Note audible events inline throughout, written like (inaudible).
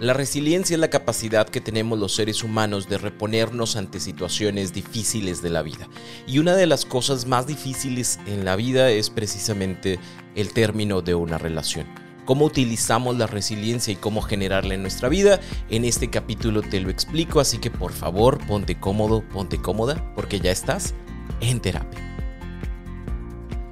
La resiliencia es la capacidad que tenemos los seres humanos de reponernos ante situaciones difíciles de la vida. Y una de las cosas más difíciles en la vida es precisamente el término de una relación. Cómo utilizamos la resiliencia y cómo generarla en nuestra vida, en este capítulo te lo explico, así que por favor ponte cómodo, ponte cómoda, porque ya estás en terapia.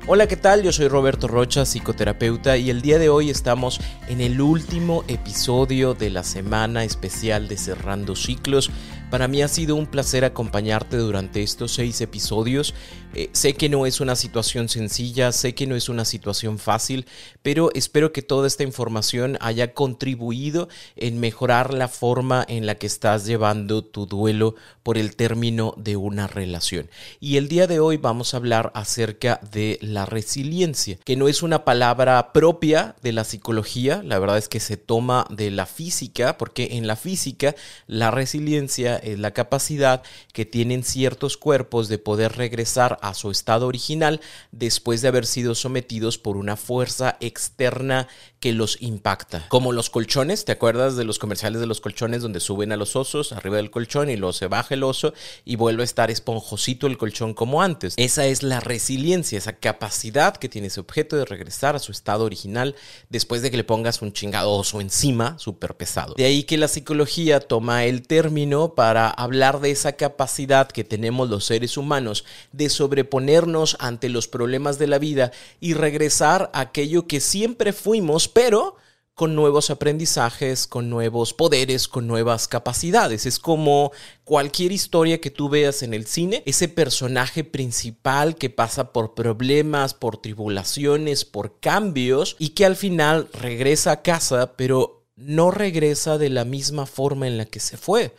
Hola, ¿qué tal? Yo soy Roberto Rocha, psicoterapeuta, y el día de hoy estamos en el último episodio de la semana especial de Cerrando Ciclos. Para mí ha sido un placer acompañarte durante estos seis episodios. Eh, sé que no es una situación sencilla, sé que no es una situación fácil, pero espero que toda esta información haya contribuido en mejorar la forma en la que estás llevando tu duelo por el término de una relación. Y el día de hoy vamos a hablar acerca de la resiliencia, que no es una palabra propia de la psicología, la verdad es que se toma de la física, porque en la física la resiliencia es la capacidad que tienen ciertos cuerpos de poder regresar a su estado original después de haber sido sometidos por una fuerza externa que los impacta. Como los colchones, ¿te acuerdas de los comerciales de los colchones donde suben a los osos arriba del colchón y luego se baja el oso y vuelve a estar esponjosito el colchón como antes? Esa es la resiliencia, esa capacidad que tiene ese objeto de regresar a su estado original después de que le pongas un chingado oso encima, súper pesado. De ahí que la psicología toma el término para para hablar de esa capacidad que tenemos los seres humanos de sobreponernos ante los problemas de la vida y regresar a aquello que siempre fuimos, pero con nuevos aprendizajes, con nuevos poderes, con nuevas capacidades. Es como cualquier historia que tú veas en el cine, ese personaje principal que pasa por problemas, por tribulaciones, por cambios y que al final regresa a casa, pero no regresa de la misma forma en la que se fue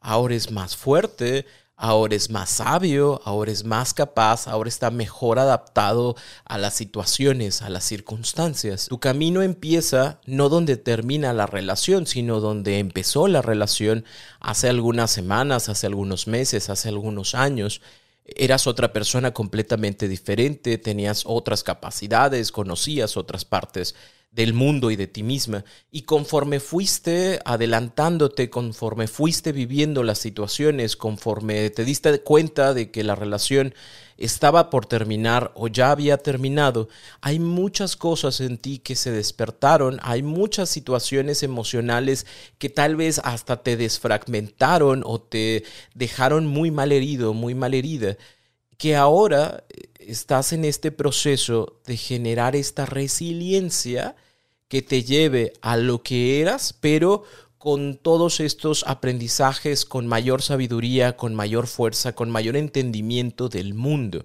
ahora es más fuerte, ahora es más sabio, ahora es más capaz, ahora está mejor adaptado a las situaciones, a las circunstancias. Tu camino empieza no donde termina la relación, sino donde empezó la relación hace algunas semanas, hace algunos meses, hace algunos años. Eras otra persona completamente diferente, tenías otras capacidades, conocías otras partes del mundo y de ti misma. Y conforme fuiste adelantándote, conforme fuiste viviendo las situaciones, conforme te diste cuenta de que la relación estaba por terminar o ya había terminado, hay muchas cosas en ti que se despertaron, hay muchas situaciones emocionales que tal vez hasta te desfragmentaron o te dejaron muy mal herido, muy mal herida, que ahora estás en este proceso de generar esta resiliencia que te lleve a lo que eras, pero con todos estos aprendizajes, con mayor sabiduría, con mayor fuerza, con mayor entendimiento del mundo.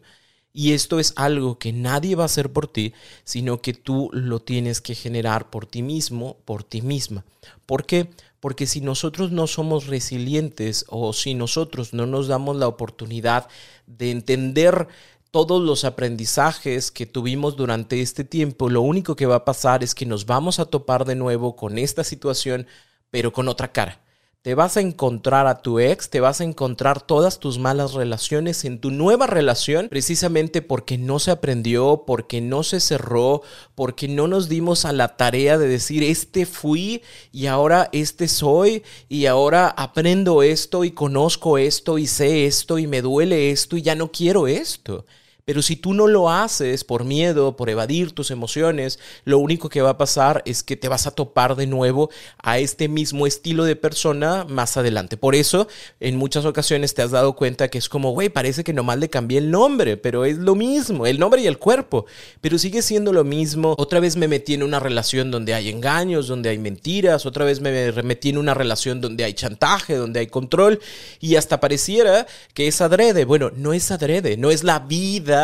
Y esto es algo que nadie va a hacer por ti, sino que tú lo tienes que generar por ti mismo, por ti misma. ¿Por qué? Porque si nosotros no somos resilientes o si nosotros no nos damos la oportunidad de entender todos los aprendizajes que tuvimos durante este tiempo, lo único que va a pasar es que nos vamos a topar de nuevo con esta situación, pero con otra cara. Te vas a encontrar a tu ex, te vas a encontrar todas tus malas relaciones en tu nueva relación, precisamente porque no se aprendió, porque no se cerró, porque no nos dimos a la tarea de decir, este fui y ahora este soy y ahora aprendo esto y conozco esto y sé esto y me duele esto y ya no quiero esto. Pero si tú no lo haces por miedo, por evadir tus emociones, lo único que va a pasar es que te vas a topar de nuevo a este mismo estilo de persona más adelante. Por eso, en muchas ocasiones te has dado cuenta que es como, güey, parece que nomás le cambié el nombre, pero es lo mismo, el nombre y el cuerpo, pero sigue siendo lo mismo. Otra vez me metí en una relación donde hay engaños, donde hay mentiras, otra vez me metí en una relación donde hay chantaje, donde hay control, y hasta pareciera que es adrede. Bueno, no es adrede, no es la vida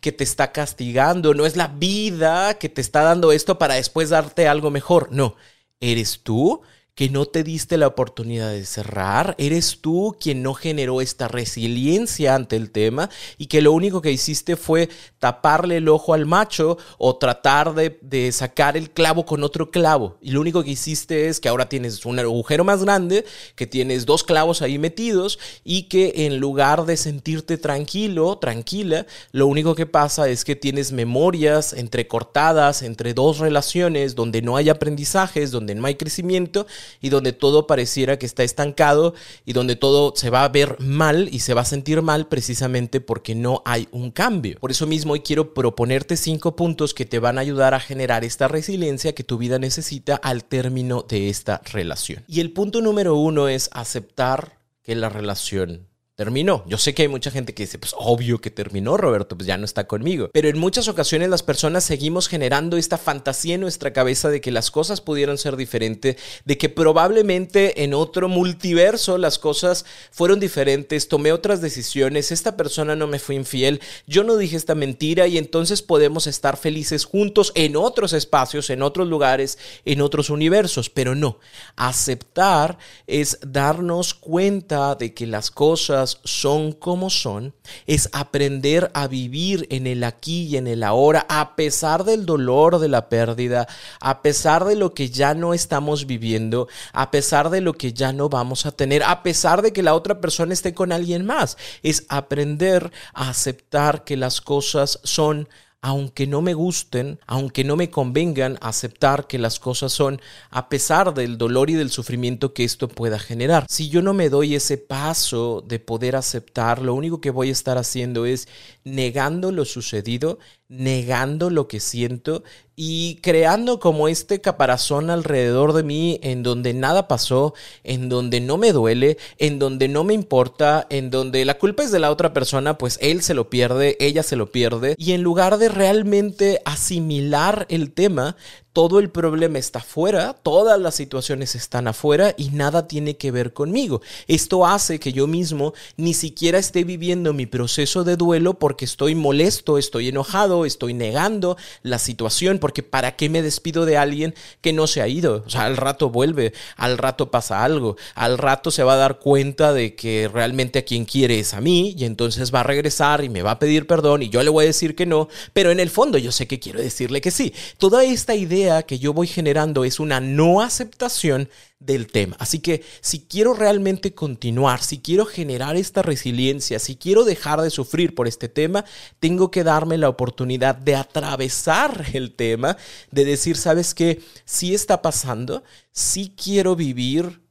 que te está castigando, no es la vida que te está dando esto para después darte algo mejor. No, eres tú que no te diste la oportunidad de cerrar, eres tú quien no generó esta resiliencia ante el tema y que lo único que hiciste fue taparle el ojo al macho o tratar de, sacar el clavo con otro clavo. Y lo único que hiciste es que ahora tienes un agujero más grande, que tienes dos clavos ahí metidos y que en lugar de sentirte tranquilo, tranquila, lo único que pasa es que tienes memorias entrecortadas entre dos relaciones donde no hay aprendizajes, donde no hay crecimiento y donde todo pareciera que está estancado y donde todo se va a ver mal y se va a sentir mal precisamente porque no hay un cambio. Por eso mismo hoy quiero proponerte cinco puntos que te van a ayudar a generar esta resiliencia que tu vida necesita al término de esta relación. Y el punto número uno es aceptar que la relación terminó. Yo sé que hay mucha gente que dice, pues obvio que terminó, Roberto, pues ya no está conmigo. Pero en muchas ocasiones las personas seguimos generando esta fantasía en nuestra cabeza de que las cosas pudieron ser diferentes, de que probablemente en otro multiverso las cosas fueron diferentes, tomé otras decisiones, esta persona no me fue infiel, yo no dije esta mentira y entonces podemos estar felices juntos en otros espacios, en otros lugares, en otros universos. Pero no, aceptar es darnos cuenta de que las cosas son como son, es aprender a vivir en el aquí y en el ahora, a pesar del dolor de la pérdida, a pesar de lo que ya no estamos viviendo, a pesar de lo que ya no vamos a tener, a pesar de que la otra persona esté con alguien más. Es aprender a aceptar que las cosas son aunque no me gusten, aunque no me convengan, aceptar que las cosas son a pesar del dolor y del sufrimiento que esto pueda generar. Si yo no me doy ese paso de poder aceptar, lo único que voy a estar haciendo es negando lo sucedido, negando lo que siento y creando como este caparazón alrededor de mí en donde nada pasó, en donde no me duele, en donde no me importa, en donde la culpa es de la otra persona, pues él se lo pierde, ella se lo pierde. Y en lugar de realmente asimilar el tema, todo el problema está afuera, todas las situaciones están afuera y nada tiene que ver conmigo. Esto hace que yo mismo ni siquiera esté viviendo mi proceso de duelo porque estoy molesto, estoy enojado, estoy negando la situación, porque ¿para qué me despido de alguien que no se ha ido? O sea, al rato vuelve, al rato pasa algo, al rato se va a dar cuenta de que realmente a quien quiere es a mí y entonces va a regresar y me va a pedir perdón y yo le voy a decir que no, pero en el fondo yo sé que quiero decirle que sí. Toda esta idea que yo voy generando es una no aceptación del tema. Así que si quiero realmente continuar, si quiero generar esta resiliencia, si quiero dejar de sufrir por este tema, tengo que darme la oportunidad de atravesar el tema, de decir, ¿sabes qué? Si está pasando, si quiero vivir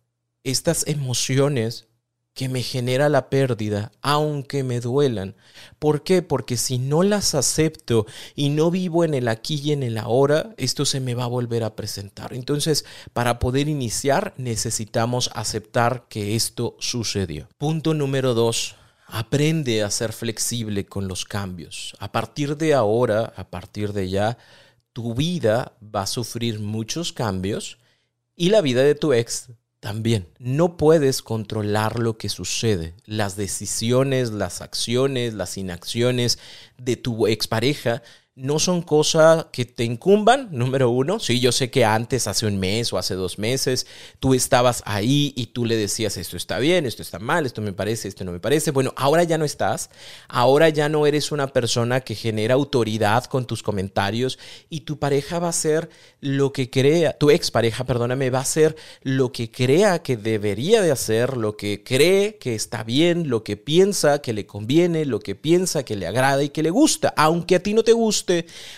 estas emociones que me genera la pérdida, aunque me duelan. ¿Por qué? Porque si no las acepto y no vivo en el aquí y en el ahora, esto se me va a volver a presentar. Entonces, para poder iniciar, necesitamos aceptar que esto sucedió. Punto número dos. Aprende a ser flexible con los cambios. A partir de ahora, a partir de ya, tu vida va a sufrir muchos cambios y la vida de tu ex también. No puedes controlar lo que sucede. Las decisiones, las acciones, las inacciones de tu expareja no son cosas que te incumban, número uno. Sí, yo sé que antes, hace un mes o hace dos meses, tú estabas ahí y tú le decías, esto está bien, esto está mal, esto me parece, esto no me parece. Bueno, ahora ya no estás, ahora ya no eres una persona que genera autoridad con tus comentarios y tu pareja va a ser lo que crea, tu expareja, perdóname, va a ser lo que crea que debería de hacer, lo que cree que está bien, lo que piensa que le conviene, lo que piensa que le agrada y que le gusta, aunque a ti no te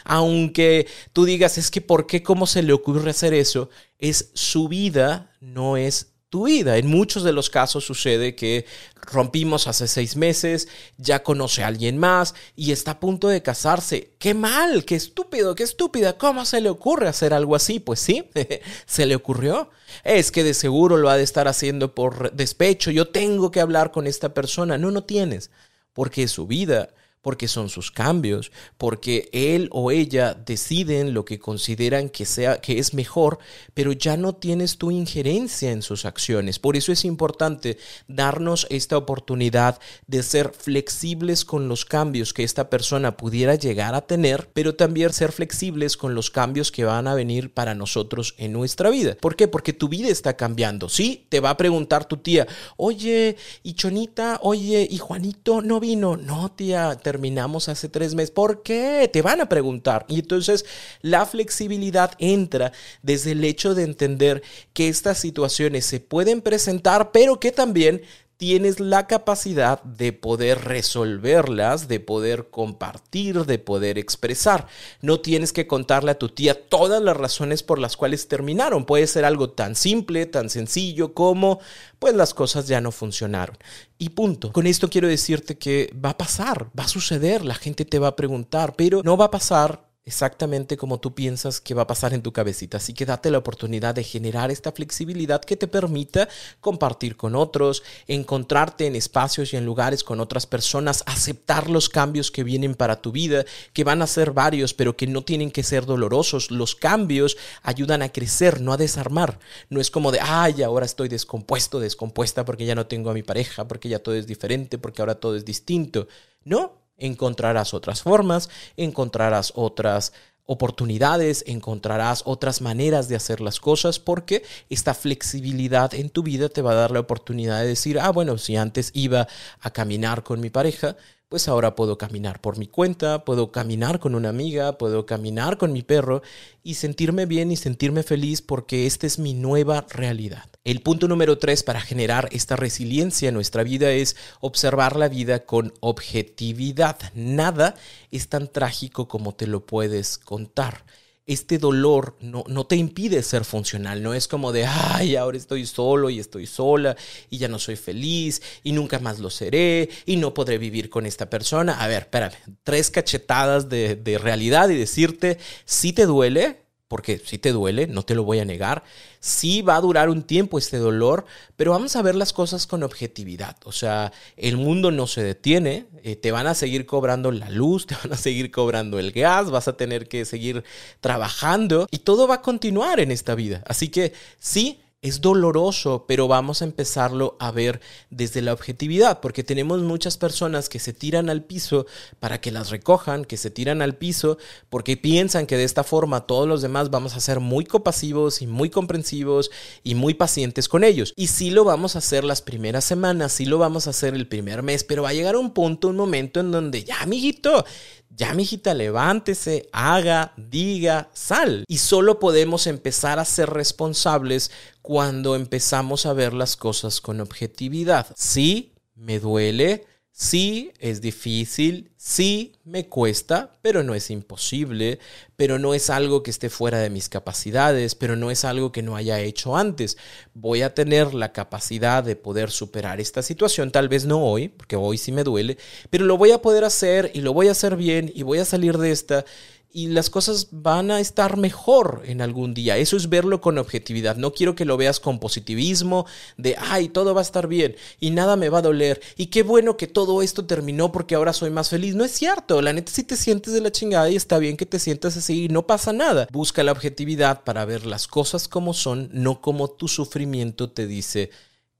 aunque tú digas, es que ¿por qué? ¿Cómo se le ocurre hacer eso? Es su vida, no es tu vida. En muchos de los casos sucede que rompimos hace seis meses, ya conoce a alguien más y está a punto de casarse. ¡Qué mal! ¡Qué estúpido! ¡Qué estúpida! ¿Cómo se le ocurre hacer algo así? Pues sí, (laughs) se le ocurrió. Es que de seguro lo ha de estar haciendo por despecho. Yo tengo que hablar con esta persona. No, no tienes, porque es su vida porque son sus cambios, porque él o ella deciden lo que consideran que sea que es mejor, pero ya no tienes tu injerencia en sus acciones. Por eso es importante darnos esta oportunidad de ser flexibles con los cambios que esta persona pudiera llegar a tener, pero también ser flexibles con los cambios que van a venir para nosotros en nuestra vida. ¿Por qué? Porque tu vida está cambiando. Sí, te va a preguntar tu tía, oye, y Chonita, oye, y Juanito no vino. No, tía, terminamos hace tres meses. ¿Por qué? Te van a preguntar. Y entonces la flexibilidad entra desde el hecho de entender que estas situaciones se pueden presentar, pero que también tienes la capacidad de poder resolverlas, de poder compartir, de poder expresar. No tienes que contarle a tu tía todas las razones por las cuales terminaron. Puede ser algo tan simple, tan sencillo como, pues las cosas ya no funcionaron. Y punto. Con esto quiero decirte que va a pasar, va a suceder, la gente te va a preguntar, pero no va a pasar exactamente como tú piensas que va a pasar en tu cabecita. Así que date la oportunidad de generar esta flexibilidad que te permita compartir con otros, encontrarte en espacios y en lugares con otras personas, aceptar los cambios que vienen para tu vida, que van a ser varios, pero que no tienen que ser dolorosos. Los cambios ayudan a crecer, no a desarmar. No es como de, ay, ahora estoy descompuesto, descompuesta porque ya no tengo a mi pareja, porque ya todo es diferente, porque ahora todo es distinto. No, encontrarás otras formas, encontrarás otras oportunidades, encontrarás otras maneras de hacer las cosas porque esta flexibilidad en tu vida te va a dar la oportunidad de decir, ah, bueno, si antes iba a caminar con mi pareja, pues ahora puedo caminar por mi cuenta, puedo caminar con una amiga, puedo caminar con mi perro y sentirme bien y sentirme feliz porque esta es mi nueva realidad. El punto número tres para generar esta resiliencia en nuestra vida es observar la vida con objetividad. Nada es tan trágico como te lo puedes contar este dolor no, no, te impide ser funcional, no es como de, ay, ahora estoy solo y estoy sola y ya no soy feliz y nunca más lo seré y no podré vivir con esta persona. A ver, espérame, tres cachetadas de, de realidad y decirte, si te duele, porque si te duele, no te lo voy a negar, sí va a durar un tiempo este dolor, pero vamos a ver las cosas con objetividad. O sea, el mundo no se detiene, eh, te van a seguir cobrando la luz, (laughs) te van a seguir cobrando el gas, vas a tener que seguir trabajando y todo va a continuar en esta vida. Así que sí, es doloroso, pero vamos a empezarlo a ver desde la objetividad, porque tenemos muchas personas que se tiran al piso para que las recojan, que se tiran al piso porque piensan que de esta forma todos los demás vamos a ser muy compasivos y muy comprensivos y muy pacientes con ellos. Y sí lo vamos a hacer las primeras semanas, sí lo vamos a hacer el primer mes, pero va a llegar un punto, un momento en donde ya, amiguito, ya, mijita, levántese, haga, diga, sal. Y solo podemos empezar a ser responsables cuando empezamos a ver las cosas con objetividad. Sí, me duele, Sí, es difícil, sí, me cuesta, pero no es imposible, pero no es algo que esté fuera de mis capacidades, pero no es algo que no haya hecho antes. Voy a tener la capacidad de poder superar esta situación, tal vez no hoy, porque hoy sí me duele, pero lo voy a poder hacer y lo voy a hacer bien y voy a salir de esta y las cosas van a estar mejor en algún día. Eso es verlo con objetividad. No quiero que lo veas con positivismo de, ay, todo va a estar bien y nada me va a doler. Y qué bueno que todo esto terminó porque ahora soy más feliz. No es cierto. La neta, si te sientes de la chingada y está bien que te sientas así y no pasa nada. Busca la objetividad para ver las cosas como son, no como tu sufrimiento te dice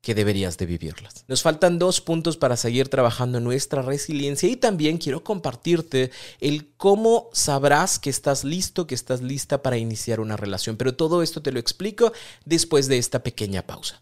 que deberías de vivirlas. Nos faltan dos puntos para seguir trabajando en nuestra resiliencia y también quiero compartirte el cómo sabrás que estás listo, que estás lista para iniciar una relación. Pero todo esto te lo explico después de esta pequeña pausa.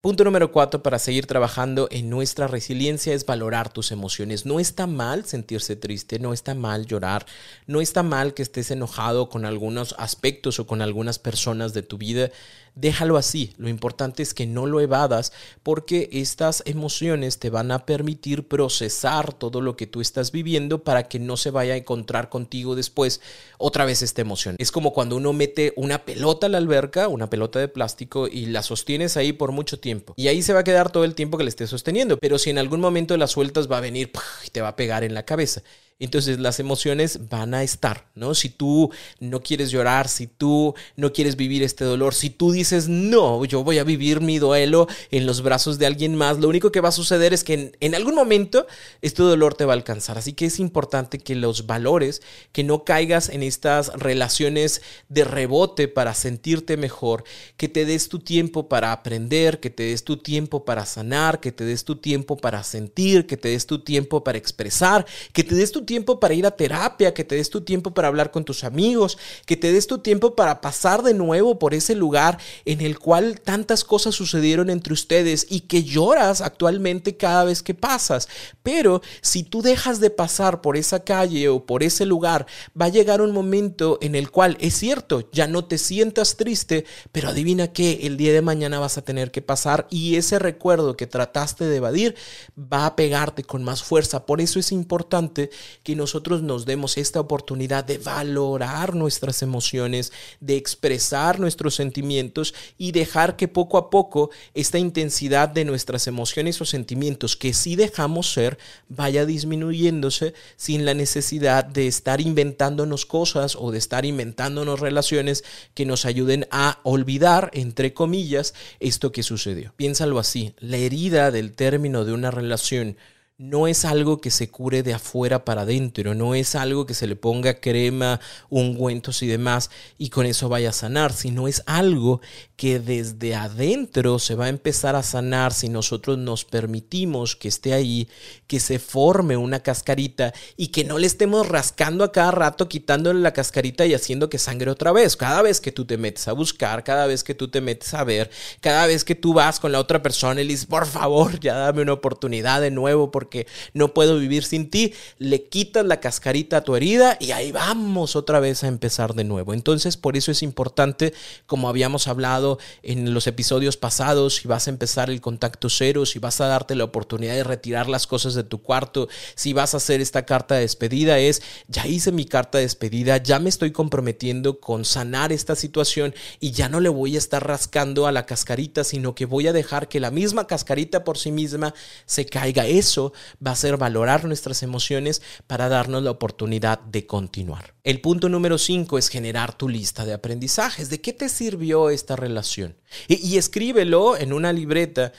Punto número cuatro para seguir trabajando en nuestra resiliencia es valorar tus emociones. No está mal sentirse triste, no está mal llorar, no está mal que estés enojado con algunos aspectos o con algunas personas de tu vida. Déjalo así. Lo importante es que no lo evadas porque estas emociones te van a permitir procesar todo lo que tú estás viviendo para que no se vaya a encontrar contigo después otra vez esta emoción. Es como cuando uno mete una pelota a la alberca, una pelota de plástico y la sostienes ahí por mucho tiempo. Y ahí se va a quedar todo el tiempo que le estés sosteniendo. Pero si en algún momento la sueltas va a venir y te va a pegar en la cabeza. Entonces las emociones van a estar, ¿no? Si tú no quieres llorar, si tú no quieres vivir este dolor, si tú dices, no, yo voy a vivir mi duelo en los brazos de alguien más, lo único que va a suceder es que en, algún momento este dolor te va a alcanzar. Así que es importante que los valores, que no caigas en estas relaciones de rebote para sentirte mejor, que te des tu tiempo para aprender, que te des tu tiempo para sanar, que te des tu tiempo para sentir, que te des tu tiempo para expresar, que te des tu tiempo para ir a terapia, que te des tu tiempo para hablar con tus amigos, que te des tu tiempo para pasar de nuevo por ese lugar en el cual tantas cosas sucedieron entre ustedes y que lloras actualmente cada vez que pasas. Pero si tú dejas de pasar por esa calle o por ese lugar, va a llegar un momento en el cual es cierto, ya no te sientas triste, pero adivina que el día de mañana vas a tener que pasar y ese recuerdo que trataste de evadir va a pegarte con más fuerza. Por eso es importante que nosotros nos demos esta oportunidad de valorar nuestras emociones, de expresar nuestros sentimientos y dejar que poco a poco esta intensidad de nuestras emociones o sentimientos que sí dejamos ser vaya disminuyéndose sin la necesidad de estar inventándonos cosas o de estar inventándonos relaciones que nos ayuden a olvidar, entre comillas, esto que sucedió. Piénsalo así, la herida del término de una relación no es algo que se cure de afuera para adentro, no es algo que se le ponga crema, ungüentos y demás y con eso vaya a sanar, sino es algo que desde adentro se va a empezar a sanar si nosotros nos permitimos que esté ahí, que se forme una cascarita y que no le estemos rascando a cada rato, quitándole la cascarita y haciendo que sangre otra vez. Cada vez que tú te metes a buscar, cada vez que tú te metes a ver, cada vez que tú vas con la otra persona y le dices, por favor, ya dame una oportunidad de nuevo porque no puedo vivir sin ti, le quitas la cascarita a tu herida y ahí vamos otra vez a empezar de nuevo. Entonces, por eso es importante, como habíamos hablado, en los episodios pasados, si vas a empezar el contacto cero, si vas a darte la oportunidad de retirar las cosas de tu cuarto, si vas a hacer esta carta de despedida, es, ya hice mi carta de despedida, ya me estoy comprometiendo con sanar esta situación y ya no le voy a estar rascando a la cascarita, sino que voy a dejar que la misma cascarita por sí misma se caiga. Eso va a ser valorar nuestras emociones para darnos la oportunidad de continuar. El punto número 5 es generar tu lista de aprendizajes. ¿De qué te sirvió esta relación? Y, y escríbelo en una libreta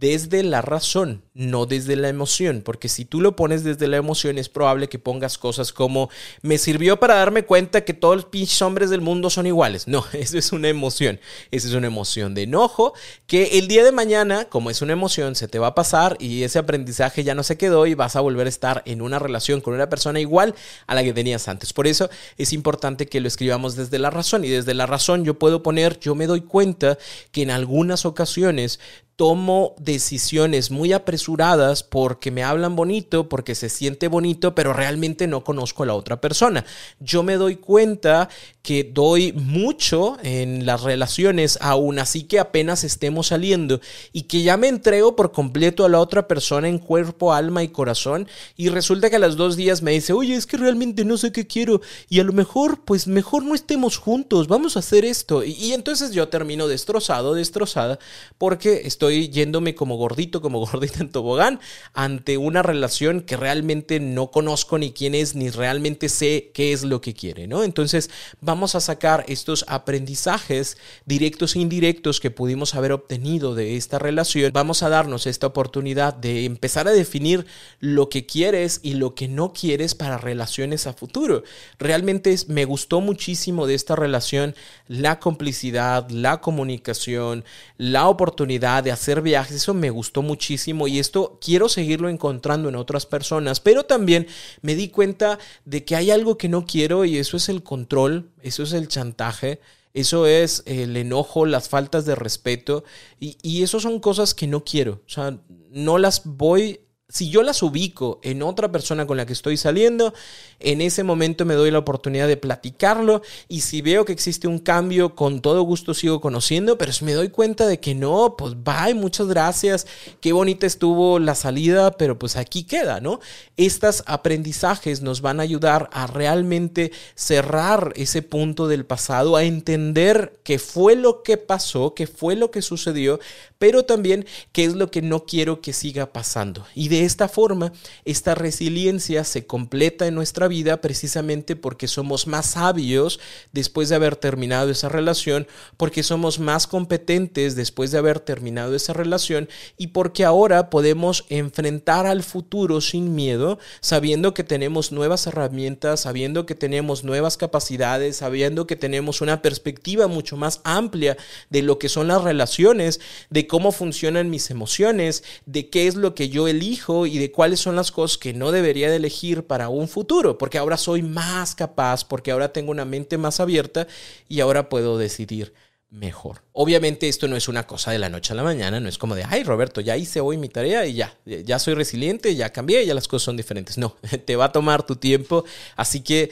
desde la razón, no desde la emoción, porque si tú lo pones desde la emoción es probable que pongas cosas como me sirvió para darme cuenta que todos los pinches hombres del mundo son iguales. No, (laughs) eso es una emoción, esa es una emoción de enojo que el día de mañana, como es una emoción, se te va a pasar y ese aprendizaje ya no se quedó y vas a volver a estar en una relación con una persona igual a la que tenías antes. Por eso es importante que lo escribamos desde la razón y desde la razón yo puedo poner, yo me doy cuenta que en algunas ocasiones tomo decisiones muy apresuradas porque me hablan bonito, porque se siente bonito, pero realmente no conozco a la otra persona. Yo me doy cuenta que doy mucho en las relaciones, aún así que apenas estemos saliendo, y que ya me entrego por completo a la otra persona en cuerpo, alma y corazón, y resulta que a los dos días me dice, oye, es que realmente no sé qué quiero, y a lo mejor, pues mejor no estemos juntos, vamos a hacer esto. Y, entonces yo termino destrozado, destrozada, porque estoy yéndome como gordito, como (laughs) gordita en tobogán, ante una relación que realmente no conozco ni quién es, ni realmente sé qué es lo que quiere, ¿no? Entonces vamos a sacar estos aprendizajes directos e indirectos que pudimos haber obtenido de esta relación. Vamos a darnos esta oportunidad de empezar a definir lo que quieres y lo que no quieres para relaciones a futuro. Realmente me gustó muchísimo de esta relación la complicidad, la comunicación, la oportunidad de hacer viajes, eso me gustó muchísimo y esto quiero seguirlo encontrando en otras personas, pero también me di cuenta de que hay algo que no quiero y eso es el control, eso es el chantaje. Eso es el enojo, las faltas de respeto y, y eso son cosas que no quiero. O sea, no las voy si yo las ubico en otra persona con la que estoy saliendo, en ese momento me doy la oportunidad de platicarlo y si veo que existe un cambio, con todo gusto sigo conociendo, pero si me doy cuenta de que no, pues bye, muchas gracias, qué bonita estuvo la salida, pero pues aquí queda, ¿no? Estos aprendizajes nos van a ayudar a realmente cerrar ese punto del pasado, a entender qué fue lo que pasó, qué fue lo que sucedió, pero también qué es lo que no quiero que siga pasando. Y de esta forma, esta resiliencia se completa en nuestra vida precisamente porque somos más sabios después de haber terminado esa relación, porque somos más competentes después de haber terminado esa relación y porque ahora podemos enfrentar al futuro sin miedo, sabiendo que tenemos nuevas herramientas, sabiendo que tenemos nuevas capacidades, sabiendo que tenemos una perspectiva mucho más amplia de lo que son las relaciones, de cómo funcionan mis emociones, de qué es lo que yo elijo y de cuáles son las cosas que no debería de elegir para un futuro, porque ahora soy más capaz, porque ahora tengo una mente más abierta y ahora puedo decidir mejor. Obviamente esto no es una cosa de la noche a la mañana, no es como de, ay Roberto, ya hice hoy mi tarea y ya, ya soy resiliente, ya cambié, ya las cosas son diferentes. No, (laughs) te va a tomar tu tiempo, así que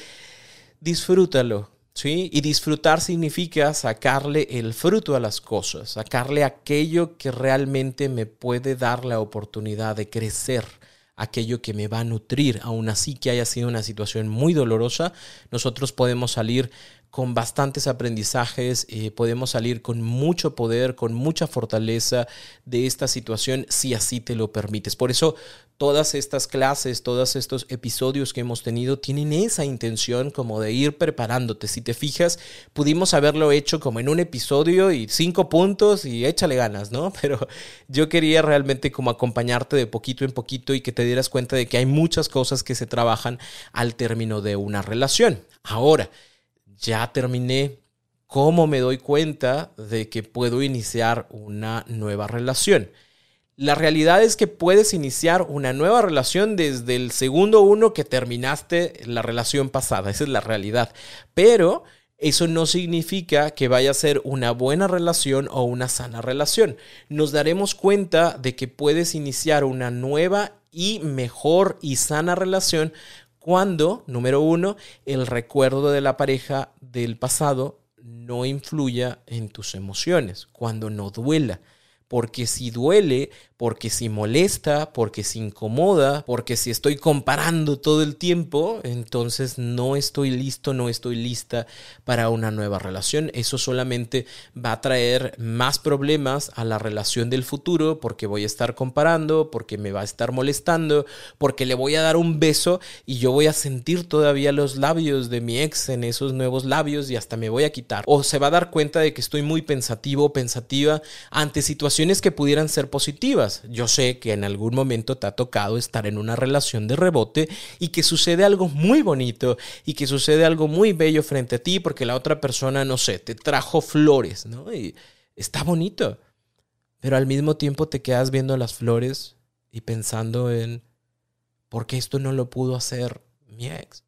disfrútalo, y disfrutar significa sacarle el fruto a las cosas, sacarle aquello que realmente me puede dar la oportunidad de crecer, aquello que me va a nutrir, aun así que haya sido una situación muy dolorosa, nosotros podemos salir con bastantes aprendizajes, eh, podemos salir con mucho poder, con mucha fortaleza de esta situación si así te lo permites. Por eso todas estas clases, todos estos episodios que hemos tenido tienen esa intención como de ir preparándote. Si te fijas, pudimos haberlo hecho como en un episodio y cinco puntos y échale ganas, ¿no? (laughs) Pero yo quería realmente como acompañarte de poquito en poquito y que te dieras cuenta de que hay muchas cosas que se trabajan al término de una relación. Ahora, ya terminé, ¿cómo me doy cuenta de que puedo iniciar una nueva relación? La realidad es que puedes iniciar una nueva relación desde el segundo uno que terminaste la relación pasada, esa es la realidad. Pero eso no significa que vaya a ser una buena relación o una sana relación. Nos daremos cuenta de que puedes iniciar una nueva y mejor y sana relación cuando, número uno, el recuerdo de la pareja del pasado no influya en tus emociones, cuando no duela. Porque si duele, porque si molesta, porque si incomoda, porque si estoy comparando todo el tiempo, entonces no estoy listo, no estoy lista para una nueva relación. Eso solamente va a traer más problemas a la relación del futuro porque voy a estar comparando, porque me va a estar molestando, porque le voy a dar un beso y yo voy a sentir todavía los labios de mi ex en esos nuevos labios y hasta me voy a quitar. O se va a dar cuenta de que estoy muy pensativo, pensativa ante situaciones que pudieran ser positivas yo sé que en algún momento te ha tocado estar en una relación de rebote y que sucede algo muy bonito y que sucede algo muy bello frente a ti porque la otra persona, no sé, te trajo flores, ¿no? Y está bonito. Pero al mismo tiempo te quedas viendo las flores y pensando en, ¿por qué esto no lo pudo hacer mi ex?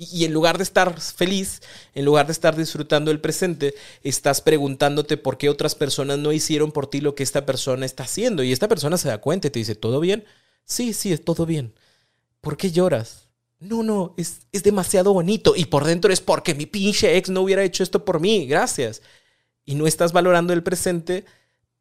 Y en lugar de estar feliz, en lugar de estar disfrutando el presente, estás preguntándote por qué otras personas no hicieron por ti lo que esta persona está haciendo. Y esta persona se da cuenta y te dice, ¿todo bien? Sí, sí, es todo bien. ¿Por qué lloras? No, no, es, es demasiado bonito. Y por dentro es porque mi pinche ex no hubiera hecho esto por mí. Gracias. Y no estás valorando el presente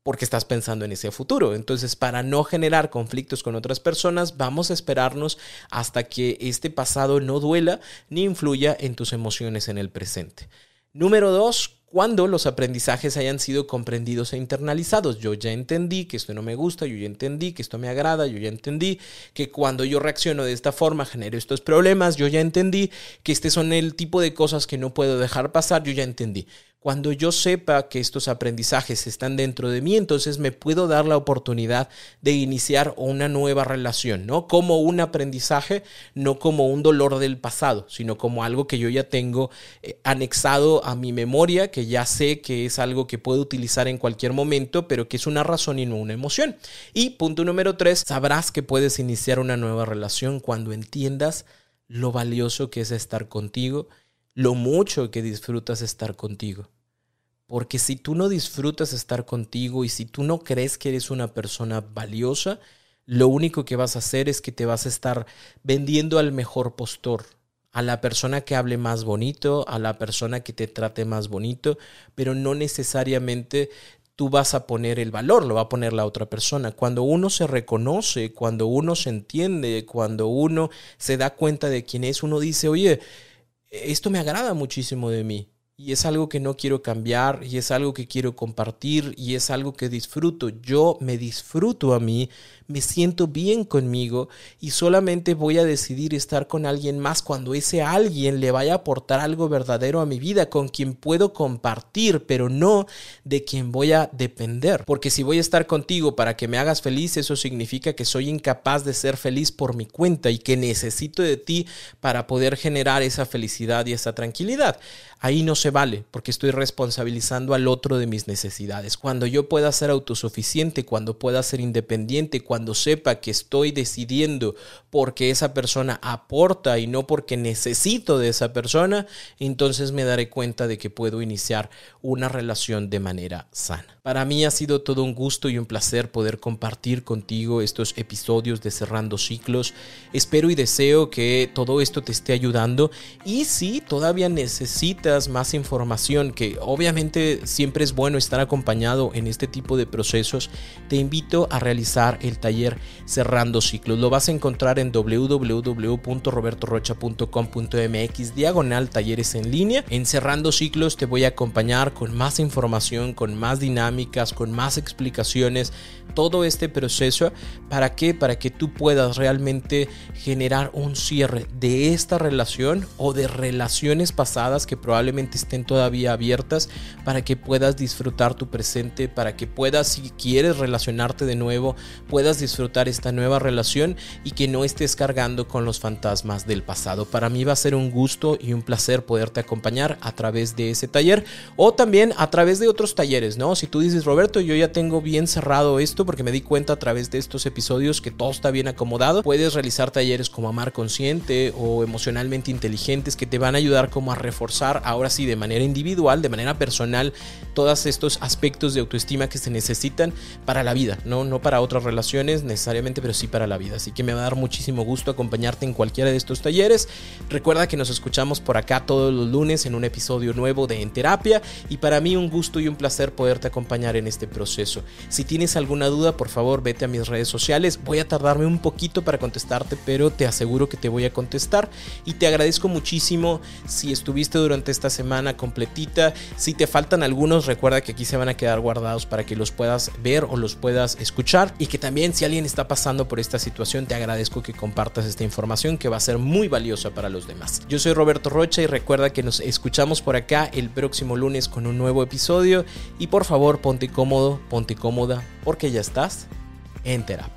porque estás pensando en ese futuro. Entonces, para no generar conflictos con otras personas, vamos a esperarnos hasta que este pasado no duela ni influya en tus emociones en el presente. Número dos, cuando los aprendizajes hayan sido comprendidos e internalizados. Yo ya entendí que esto no me gusta, yo ya entendí que esto me agrada, yo ya entendí que cuando yo reacciono de esta forma genero estos problemas, yo ya entendí que este son el tipo de cosas que no puedo dejar pasar, yo ya entendí. Cuando yo sepa que estos aprendizajes están dentro de mí, entonces me puedo dar la oportunidad de iniciar una nueva relación, ¿no? Como un aprendizaje, no como un dolor del pasado, sino como algo que yo ya tengo eh, anexado a mi memoria, que ya sé que es algo que puedo utilizar en cualquier momento, pero que es una razón y no una emoción. Y punto número tres, sabrás que puedes iniciar una nueva relación cuando entiendas lo valioso que es estar contigo, lo mucho que disfrutas estar contigo. Porque si tú no disfrutas estar contigo y si tú no crees que eres una persona valiosa, lo único que vas a hacer es que te vas a estar vendiendo al mejor postor, a la persona que hable más bonito, a la persona que te trate más bonito, pero no necesariamente tú vas a poner el valor, lo va a poner la otra persona. Cuando uno se reconoce, cuando uno se entiende, cuando uno se da cuenta de quién es, uno dice, oye, esto me agrada muchísimo de mí. Y es algo que no quiero cambiar, y es algo que quiero compartir, y es algo que disfruto. Yo me disfruto a mí me siento bien conmigo y solamente voy a decidir estar con alguien más cuando ese alguien le vaya a aportar algo verdadero a mi vida, con quien puedo compartir, pero no de quien voy a depender. Porque si voy a estar contigo para que me hagas feliz, eso significa que soy incapaz de ser feliz por mi cuenta y que necesito de ti para poder generar esa felicidad y esa tranquilidad. Ahí no se vale porque estoy responsabilizando al otro de mis necesidades. Cuando yo pueda ser autosuficiente, cuando pueda ser independiente, cuando cuando sepa que estoy decidiendo porque esa persona aporta y no porque necesito de esa persona, entonces me daré cuenta de que puedo iniciar una relación de manera sana. Para mí ha sido todo un gusto y un placer poder compartir contigo estos episodios de Cerrando Ciclos. Espero y deseo que todo esto te esté ayudando y si todavía necesitas más información, que obviamente siempre es bueno estar acompañado en este tipo de procesos, te invito a realizar el taller Cerrando Ciclos. Lo vas a encontrar en www.robertorocha.com.mx diagonal talleres en línea. En Cerrando Ciclos te voy a acompañar con más información, con más dinámicas, con más explicaciones, todo este proceso. ¿Para qué? Para que tú puedas realmente generar un cierre de esta relación o de relaciones pasadas que probablemente estén todavía abiertas para que puedas disfrutar tu presente, para que puedas, si quieres relacionarte de nuevo, puedas disfrutar esta nueva relación y que no estés cargando con los fantasmas del pasado. Para mí va a ser un gusto y un placer poderte acompañar a través de ese taller o también a través de otros talleres, ¿no? Si tú dices, Roberto, yo ya tengo bien cerrado esto porque me di cuenta a través de estos episodios que todo está bien acomodado, puedes realizar talleres como Amar Consciente o Emocionalmente Inteligentes que te van a ayudar como a reforzar ahora sí de manera individual, de manera personal, todos estos aspectos de autoestima que se necesitan para la vida, ¿no? No para otras necesariamente, pero sí para la vida. Así que me va a dar muchísimo gusto acompañarte en cualquiera de estos talleres. Recuerda que nos escuchamos por acá todos los lunes en un episodio nuevo de En Terapia y para mí un gusto y un placer poderte acompañar en este proceso. Si tienes alguna duda, por favor vete a mis redes sociales. Voy a tardarme un poquito para contestarte, pero te aseguro que te voy a contestar y te agradezco muchísimo si estuviste durante esta semana completita. Si te faltan algunos, recuerda que aquí se van a quedar guardados para que los puedas ver o los puedas escuchar y que también si alguien está pasando por esta situación, te agradezco que compartas esta información que va a ser muy valiosa para los demás. Yo soy Roberto Rocha y recuerda que nos escuchamos por acá el próximo lunes con un nuevo episodio y por favor ponte cómodo, ponte cómoda porque ya estás en terapia.